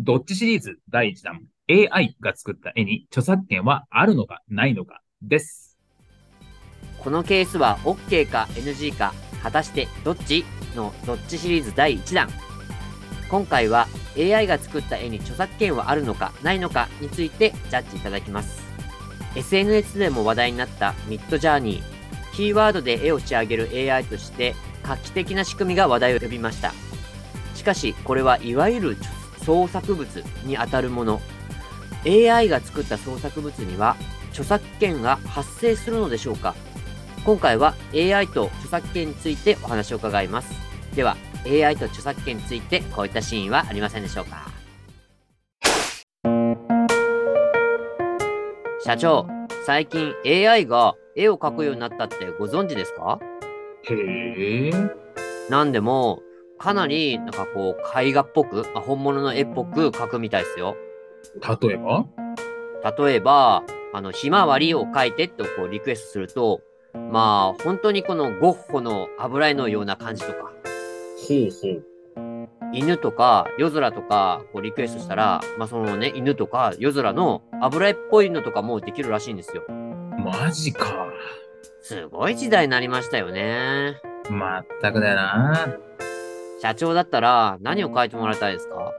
どっちシリーズ第1弾 AI が作った絵に著作権はあるのかないのかです。このケースは OK か NG か果たしてどっちのどっちシリーズ第1弾。今回は AI が作った絵に著作権はあるのかないのかについてジャッジいただきます。SNS でも話題になったミッドジャーニー。キーワードで絵を仕上げる AI として画期的な仕組みが話題を呼びました。しかしこれはいわゆる著創作物にあたるもの。AI が作った創作物には著作権が発生するのでしょうか。今回は AI と著作権についてお話を伺います。では、AI と著作権についてこういったシーンはありませんでしょうか。社長、最近 AI が絵を描くようになったってご存知ですか？へえ。なんでも、かなりなんかこう絵画っぽく、本物の絵っぽく描くみたいですよ。例えば？例えば、あの、ひまわりを描いてってこうリクエストすると、まあ、本当にこのゴッホの油絵のような感じとか、ほうほう。犬とか夜空とかこうリクエストしたら、まあそのね、犬とか夜空の油絵っぽいのとかもできるらしいんですよ。マジか。すごい時代になりましたよね。まったくだよな。社長だったら何を書いてもらいたいですか？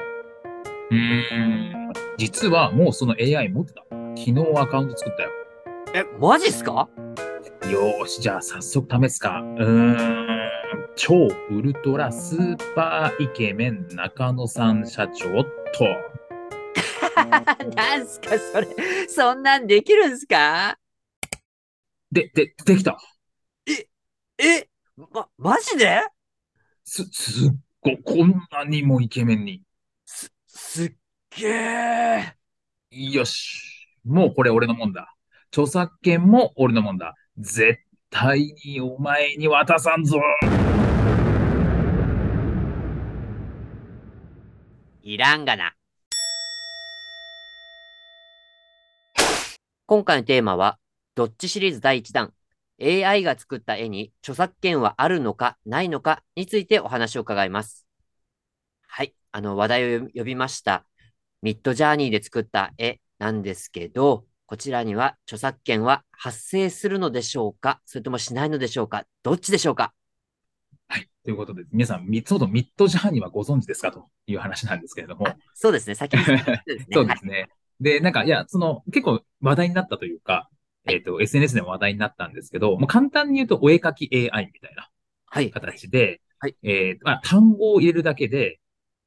うーん。実はもうその AI 持ってた。昨日アカウント作ったよ。え、マジっすか？よーし、じゃあ早速試すか。うーん。超ウルトラスーパーイケメン中野さん社長と。なんすかそれ。そんなんできるんすか？で、で、できた。え、ま、マジで？すすっご、こんなにもイケメンに。す、すっげえ。よし。もうこれ俺のもんだ。著作権も俺のもんだ。絶対にお前に渡さんぞ。いらんがな。今回のテーマは、どっちシリーズ第1弾、AI が作った絵に著作権はあるのかないのかについてお話を伺います。はい、あの話題を呼びました。ミッドジャーニーで作った絵なんですけど、こちらには著作権は発生するのでしょうかそれともしないのでしょうかどっちでしょうか？はい。ということで、皆さん、みちょうどミッドジャーニーはご存知ですか？という話なんですけれども。あそうですね、先にそうですね。そうですね。で、なんか、いや、その、結構話題になったというか、はいえっ、と、SNS でも話題になったんですけど、もう簡単に言うと、お絵描き AI みたいなはい。形で、はいえーまあ、単語を入れるだけで、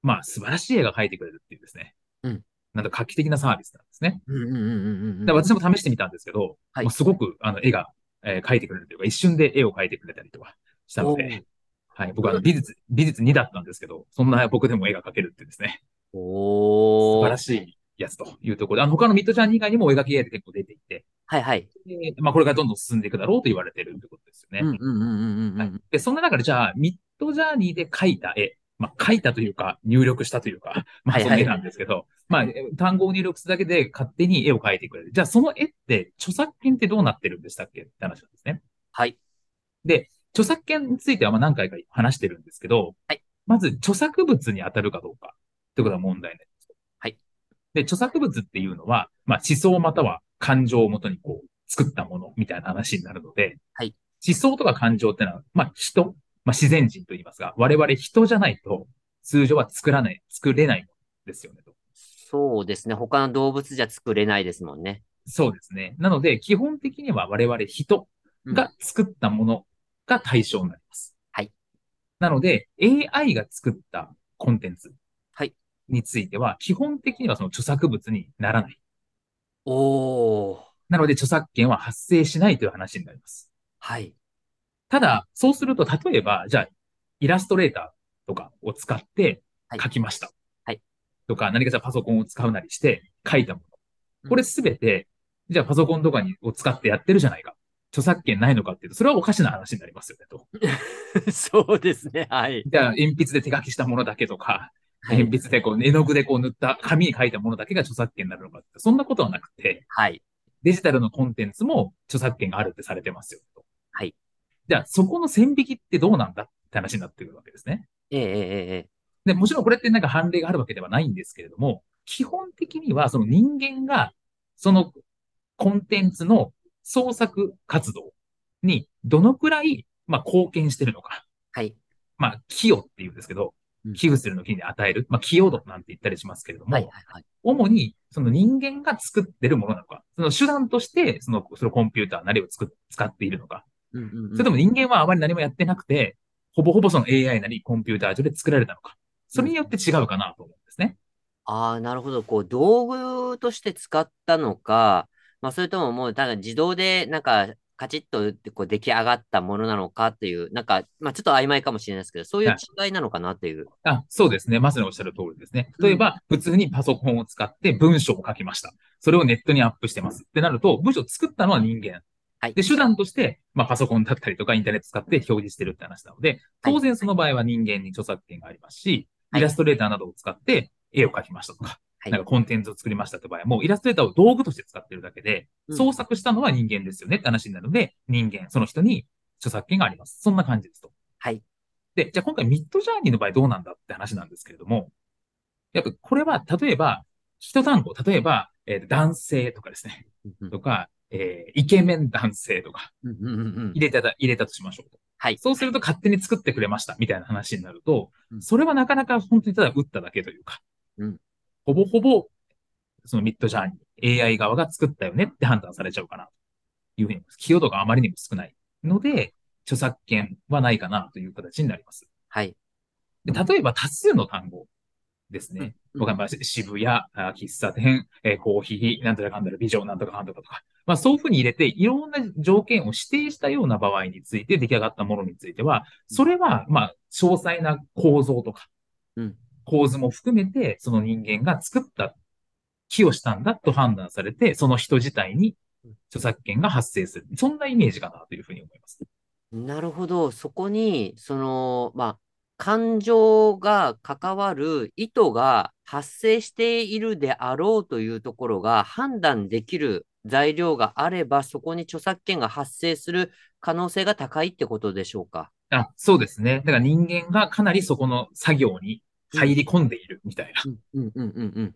まあ、素晴らしい絵が描いてくれるっていうですね。うん。なんと画期的なサービスなんですね。うんうんうんうんうんで私も試してみたんですけど、はいすごく、あの、絵が、えー描いてくれるというか、一瞬で絵を描いてくれたりとかしたので、はい。僕はあの美術、美術2だったんですけど、そんな僕でも絵が描けるっていうですね。素おー。晴らしいやつというところで、あの、他のミッドジャーニー以外にもお絵描き AI って結構出ていて、はいはい。でまあ、これからどんどん進んでいくだろうと言われてるということですよね。うんうんうんうんうんはいうん。で、そんな中で、じゃあ、ミッドジャーニーで描いた絵、まあ、描いたというか、入力したというか、まあ、はいはいその絵なんですけど、まあ、単語を入力するだけで勝手に絵を描いてくれる。じゃあ、その絵って、著作権ってどうなってるんでしたっけって話なんですね。はい。で、著作権についてはまあ何回か話してるんですけど、はいまず、著作物に当たるかどうかってことが問題なんです。はい。で、著作物っていうのは、まあ、思想または感情をもとにこう、作ったものみたいな話になるので、はい。思想とか感情ってのは、まあ、人、まあ、自然人と言いますが、我々人じゃないと、通常は作らない、作れないものですよねと。そうですね。他の動物じゃ作れないですもんね。そうですね。なので、基本的には我々人が作ったものが対象になります。はい。なので、AI が作ったコンテンツはいについては、基本的にはその著作物にならない。おー。なので、著作権は発生しないという話になります。はい。ただ、そうすると、例えば、じゃあ、イラストレーターとかを使ってはい書きました。はいとか何かしらパソコンを使うなりして書いたもの。これすべて、じゃあパソコンとかにを使ってやってるじゃないか。著作権ないのかっていうと、それはおかしな話になりますよね、と。そうですね。はい。じゃあ、鉛筆で手書きしたものだけとか、はい鉛筆でこう、絵の具でこう塗った紙に書いたものだけが著作権になるのかって、そんなことはなくて、はい。デジタルのコンテンツも著作権があるってされてますよ、と。はい。じゃあ、そこの線引きってどうなんだって話になってくるわけですね。ええええええ。で、もちろんこれってなんか判例があるわけではないんですけれども、基本的にはその人間が、そのコンテンツの創作活動にどのくらい、まあ、貢献してるのか。はい。まあ、寄与っていうんですけどうん、寄付するの木に与える。まあ、寄与度なんて言ったりしますけれども、はい。はい。はい。主にその人間が作ってるものなのか、その手段として、その、そのコンピューターなりをつく使っているのか、うんうんうんそれとも人間はあまり何もやってなくて、ほぼほぼその AI なりコンピューター上で作られたのか。それによって違うかなと思うんですね。ああ、なるほど。こう、道具として使ったのか、まあ、それとももう、ただ自動で、なんか、カチッと打って、こう、出来上がったものなのかっていう、なんか、まあ、ちょっと曖昧かもしれないですけど、そういう違いなのかなっていう。あ、そうですね。まさにおっしゃる通りですね。例えば、普通にパソコンを使って文章を書きました。それをネットにアップしてます。ってなると、文章を作ったのは人間。はいで、手段として、まあ、パソコンだったりとかインターネット使って表示してるって話なので、当然その場合は人間に著作権がありますし、はいイラストレーターなどを使って絵を描きましたとか、はいなんかコンテンツを作りましたって場合は、もうイラストレーターを道具として使ってるだけで、うん創作したのは人間ですよねって話になるので、人間、その人に著作権があります。そんな感じですと。はい。で、じゃあ今回ミッドジャーニーの場合どうなんだって話なんですけれども、やっぱこれは例えば、一単語、例えば、えー男性とかですね、とか、えーイケメン男性とか入れた、入れたとしましょうと。はい。そうすると勝手に作ってくれましたみたいな話になるとう、んそれはなかなか本当にただ打っただけというか、うんほぼほぼ、そのミッドジャーニー、AI 側が作ったよねって判断されちゃうかな、というふうに思います。寄与度があまりにも少ないので、著作権はないかなという形になります。はい。で例えば多数の単語ですね。うん僕はまあ渋谷、あ喫茶店、えーコーヒー、なんとかかんだら美女、なんとかかんとかとか。まあそういうふうに入れて、いろんな条件を指定したような場合について出来上がったものについては、それはまあ詳細な構造とかうん、構図も含めて、その人間が作った、寄与したんだと判断されて、その人自体に著作権が発生する。そんなイメージかなというふうに思います。なるほど。そこに、その、まあ、感情が関わる意図が発生しているであろうというところが判断できる材料があれば、そこに著作権が発生する可能性が高いってことでしょうか？あ、そうですね。だから人間がかなりそこの作業に入り込んでいるみたいな。うんうんうんうん。っ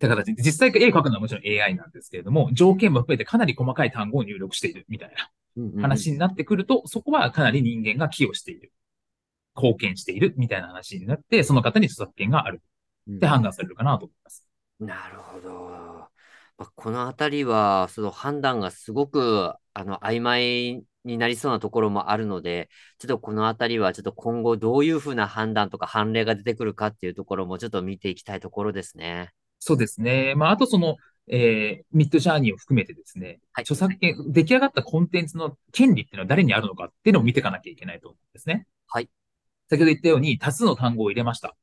て形で、実際絵描くのはもちろん AI なんですけれども、条件も含めてかなり細かい単語を入力しているみたいなうんうんうん話になってくると、そこはかなり人間が寄与している。貢献しているみたいな話になって、その方に著作権があるって判断されるかなと思います。なるほど。まあ、このあたりは、その判断がすごく、あの、曖昧になりそうなところもあるので、ちょっとこのあたりは、ちょっと今後どういうふうな判断とか判例が出てくるかっていうところも、ちょっと見ていきたいところですね。そうですね。まあ、あとその、えー、ミッドジャーニーを含めてですね、はい著作権、出来上がったコンテンツの権利っていうのは誰にあるのかっていうのを見ていかなきゃいけないと思うんですね。はい。先ほど言ったように多数の単語を入れました。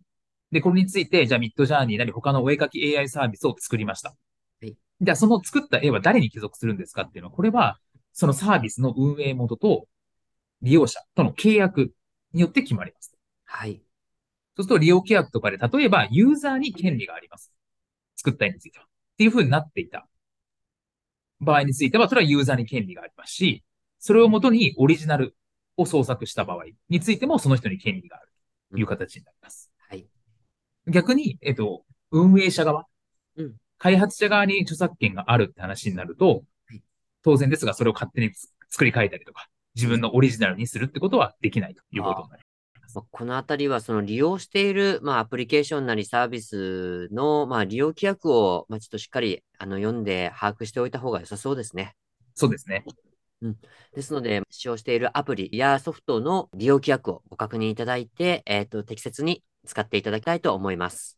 で、これについて、じゃあミッドジャーニーなり他のお絵描き AI サービスを作りました。はい。じゃあその作った絵は誰に帰属するんですかっていうのは、これはそのサービスの運営元と利用者との契約によって決まります。はい。そうすると利用規約とかで、例えばユーザーに権利があります。作った絵については。っていう風になっていた場合については、それはユーザーに権利がありますし、それをもとにオリジナルを創作した場合についても、その人に権利があるという形になります。はい。逆に、えっと、運営者側、うん開発者側に著作権があるって話になるとはい、当然ですが、それを勝手に作り変えたりとか、自分のオリジナルにするってことはできないということになります。まあこのあたりは、その利用している、まあ、アプリケーションなりサービスの、まあ、利用規約を、まあ、ちょっとしっかり、あの、読んで把握しておいた方が良さそうですね。そうですね。ですので、使用しているアプリやソフトの利用規約をご確認いただいて、えっ、と、適切に使っていただきたいと思います。